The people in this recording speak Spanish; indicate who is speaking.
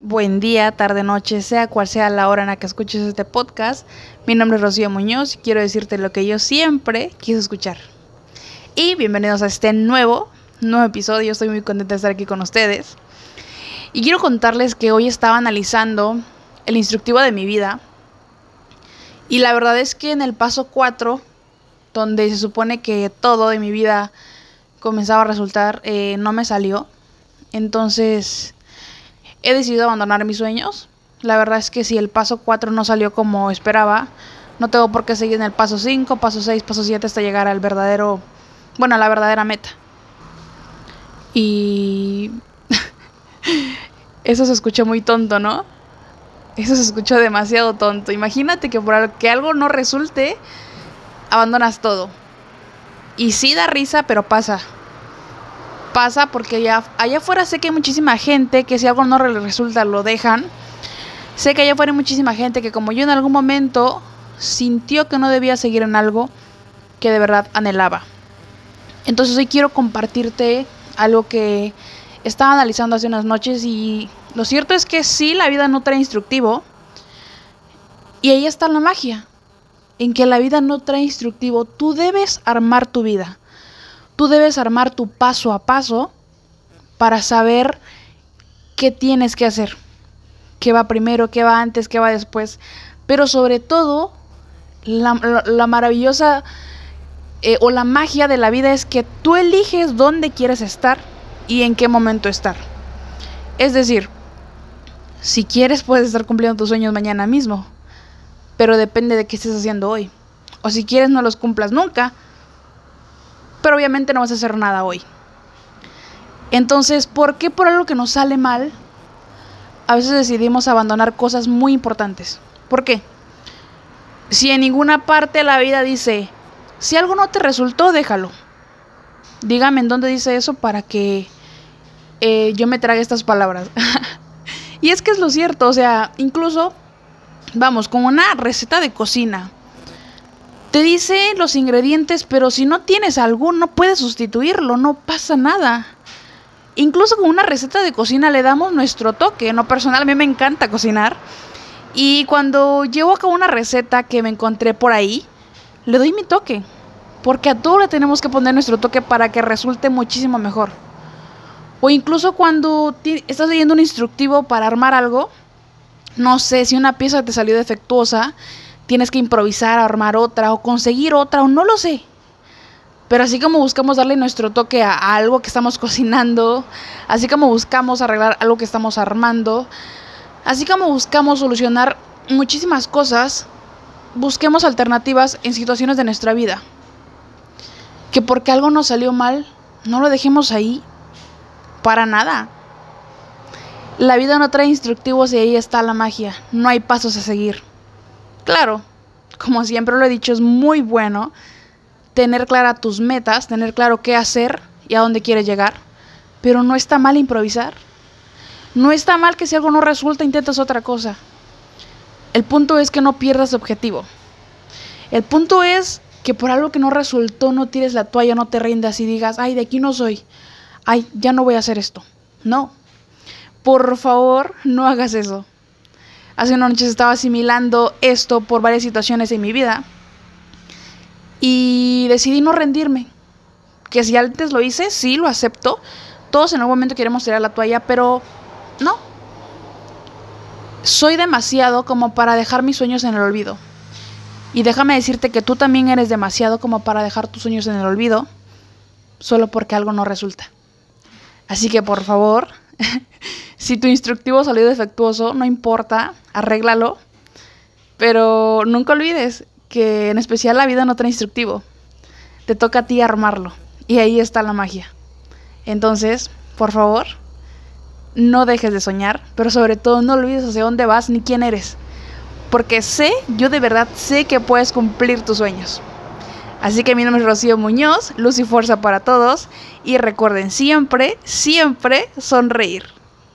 Speaker 1: Buen día, tarde, noche, sea cual sea la hora en la que escuches este podcast. Mi nombre es Rocío Muñoz y quiero decirte lo que yo siempre quise escuchar. Y bienvenidos a este nuevo, nuevo episodio. Estoy muy contenta de estar aquí con ustedes. Y quiero contarles que hoy estaba analizando el instructivo de mi vida. Y la verdad es que en el paso 4, donde se supone que todo de mi vida comenzaba a resultar, eh, no me salió. Entonces he decidido abandonar mis sueños. La verdad es que si el paso 4 no salió como esperaba, no tengo por qué seguir en el paso 5, paso 6, paso 7 hasta llegar al verdadero, bueno, a la verdadera meta. Y eso se escuchó muy tonto, ¿no? Eso se escuchó demasiado tonto. Imagínate que por que algo no resulte, abandonas todo. Y sí da risa, pero pasa pasa porque allá, allá afuera sé que hay muchísima gente que si algo no resulta lo dejan. Sé que allá afuera hay muchísima gente que como yo en algún momento sintió que no debía seguir en algo que de verdad anhelaba. Entonces hoy quiero compartirte algo que estaba analizando hace unas noches y lo cierto es que sí, la vida no trae instructivo. Y ahí está la magia, en que la vida no trae instructivo. Tú debes armar tu vida. Tú debes armar tu paso a paso para saber qué tienes que hacer. Qué va primero, qué va antes, qué va después. Pero sobre todo, la, maravillosa eh, o la magia de la vida es que tú eliges dónde quieres estar y en qué momento estar. Es decir, si quieres puedes estar cumpliendo tus sueños mañana mismo, pero depende de qué estés haciendo hoy. O si quieres no los cumplas nunca, pero obviamente no vas a hacer nada hoy. Entonces, ¿por qué por algo que nos sale mal, a veces decidimos abandonar cosas muy importantes? ¿Por qué? Si en ninguna parte de la vida dice, si algo no te resultó, déjalo. Dígame en dónde dice eso para que eh, yo me trague estas palabras. y es que es lo cierto, o sea, incluso, vamos, con una receta de cocina te dice los ingredientes, pero si no tienes alguno, puedes sustituirlo, no pasa nada. Incluso con una receta de cocina le damos nuestro toque. No personal, a mí me encanta cocinar. Y cuando llevo a cabo una receta que me encontré por ahí, le doy mi toque. Porque a todo le tenemos que poner nuestro toque para que resulte muchísimo mejor. O incluso cuando estás leyendo un instructivo para armar algo, no sé, si una pieza te salió defectuosa, tienes que improvisar, armar otra o conseguir otra o no lo sé. Pero así como buscamos darle nuestro toque a, algo que estamos cocinando, así como buscamos arreglar algo que estamos armando, así como buscamos solucionar muchísimas cosas, busquemos alternativas en situaciones de nuestra vida. Que porque algo nos salió mal, no lo dejemos ahí. Para nada. La vida no trae instructivos y ahí está la magia. No hay pasos a seguir. Claro, como siempre lo he dicho, es muy bueno tener claras tus metas, tener claro qué hacer y a dónde quieres llegar, pero no está mal improvisar. No está mal que si algo no resulta intentes otra cosa. El punto es que no pierdas objetivo. El punto es que por algo que no resultó no tires la toalla, no te rindas y digas, ay, de aquí no soy. Ay, ya no voy a hacer esto. No. Por favor, no hagas eso. Hace unas noches estaba asimilando esto por varias situaciones en mi vida y decidí no rendirme. Que si antes lo hice, sí, lo acepto. Todos en algún momento queremos tirar la toalla, pero no. Soy demasiado como para dejar mis sueños en el olvido. Y déjame decirte que tú también eres demasiado como para dejar tus sueños en el olvido solo porque algo no resulta. Así que por favor, si tu instructivo salió defectuoso, no importa, arréglalo. Pero nunca olvides que en especial la vida no trae instructivo. Te toca a ti armarlo. Y ahí está la magia. Entonces, por favor, no dejes de soñar, pero sobre todo no olvides hacia dónde vas ni quién eres. Porque sé, yo de verdad sé que puedes cumplir tus sueños. Así que mi nombre es Rocío Muñoz, luz y fuerza para todos. Y recuerden siempre, siempre sonreír.